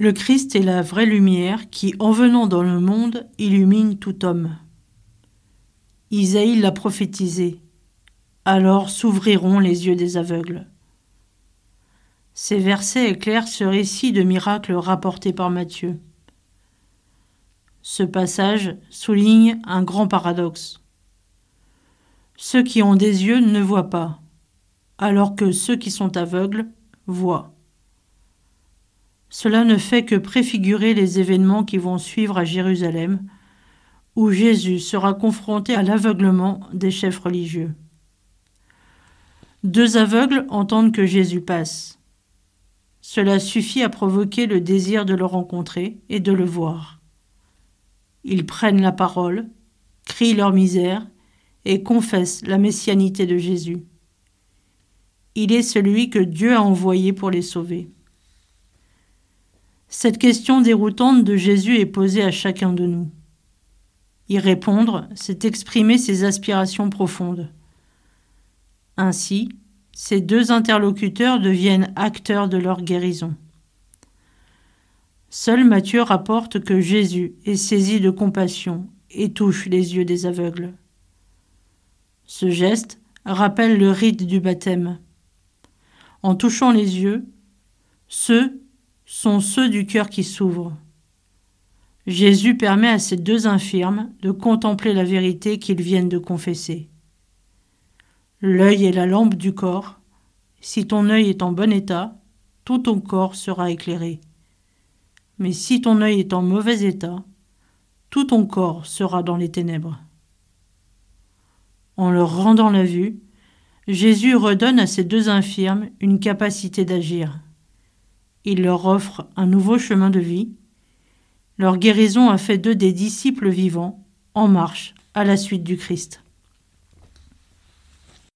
Le Christ est la vraie lumière qui, en venant dans le monde, illumine tout homme. Isaïe l'a prophétisé. Alors s'ouvriront les yeux des aveugles. Ces versets éclairent ce récit de miracle rapporté par Matthieu. Ce passage souligne un grand paradoxe. Ceux qui ont des yeux ne voient pas, alors que ceux qui sont aveugles voient. Cela ne fait que préfigurer les événements qui vont suivre à Jérusalem, où Jésus sera confronté à l'aveuglement des chefs religieux. Deux aveugles entendent que Jésus passe. Cela suffit à provoquer le désir de le rencontrer et de le voir. Ils prennent la parole, crient leur misère et confessent la messianité de Jésus. Il est celui que Dieu a envoyé pour les sauver. Cette question déroutante de Jésus est posée à chacun de nous. Y répondre, c'est exprimer ses aspirations profondes. Ainsi, ces deux interlocuteurs deviennent acteurs de leur guérison. Seul Matthieu rapporte que Jésus est saisi de compassion et touche les yeux des aveugles. Ce geste rappelle le rite du baptême. En touchant les yeux, ceux sont ceux du cœur qui s'ouvrent. Jésus permet à ces deux infirmes de contempler la vérité qu'ils viennent de confesser. L'œil est la lampe du corps. Si ton œil est en bon état, tout ton corps sera éclairé. Mais si ton œil est en mauvais état, tout ton corps sera dans les ténèbres. En leur rendant la vue, Jésus redonne à ces deux infirmes une capacité d'agir. Il leur offre un nouveau chemin de vie. Leur guérison a fait d'eux des disciples vivants, en marche à la suite du Christ.